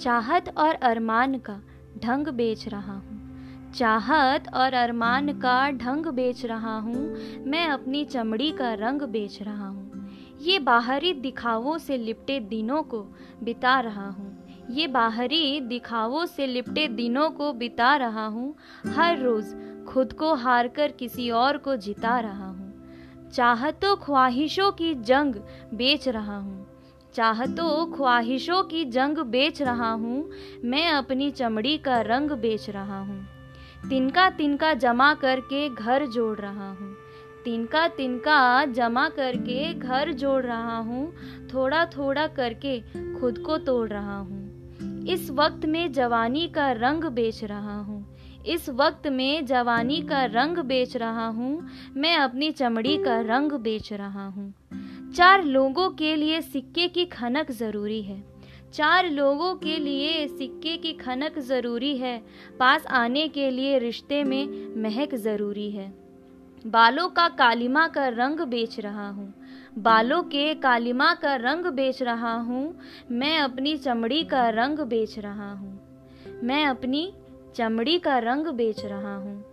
चाहत और अरमान का ढंग बेच रहा हूँ। चाहत और अरमान का ढंग बेच रहा हूँ। मैं अपनी चमड़ी का रंग बेच रहा हूँ। ये बाहरी दिखावों से लिपटे दिनों को बिता रहा हूँ। ये बाहरी दिखावों से लिपटे दिनों को बिता रहा हूँ। हर रोज़ खुद को हार कर किसी और को जिता रहा हूँ। चाहतों ख्वाहिशों की जंग बेच रहा हूँ। चाहतों ख्वाहिशों की जंग बेच रहा हूँ, मैं अपनी चमड़ी का रंग बेच रहा हूँ। तिनका तिनका जमा करके घर जोड़ रहा हूँ। तिनका तिनका जमा करके घर जोड़ रहा हूँ, थोड़ा थोड़ा करके खुद को तोड़ रहा हूँ। इस वक्त में जवानी का रंग बेच रहा हूँ। इस वक्त में जवानी का रंग बेच रहा हूँ, मैं अपनी चमड़ी का रंग बेच रहा हूँ। चार लोगों के लिए सिक्के की खनक ज़रूरी है। चार लोगों के लिए सिक्के की खनक ज़रूरी है। पास आने के लिए रिश्ते में महक ज़रूरी है। बालों का कालिमा का रंग बेच रहा हूँ। बालों के कालिमा का रंग बेच रहा हूँ। मैं अपनी चमड़ी का रंग बेच रहा हूँ। मैं अपनी चमड़ी का रंग बेच रहा हूँ।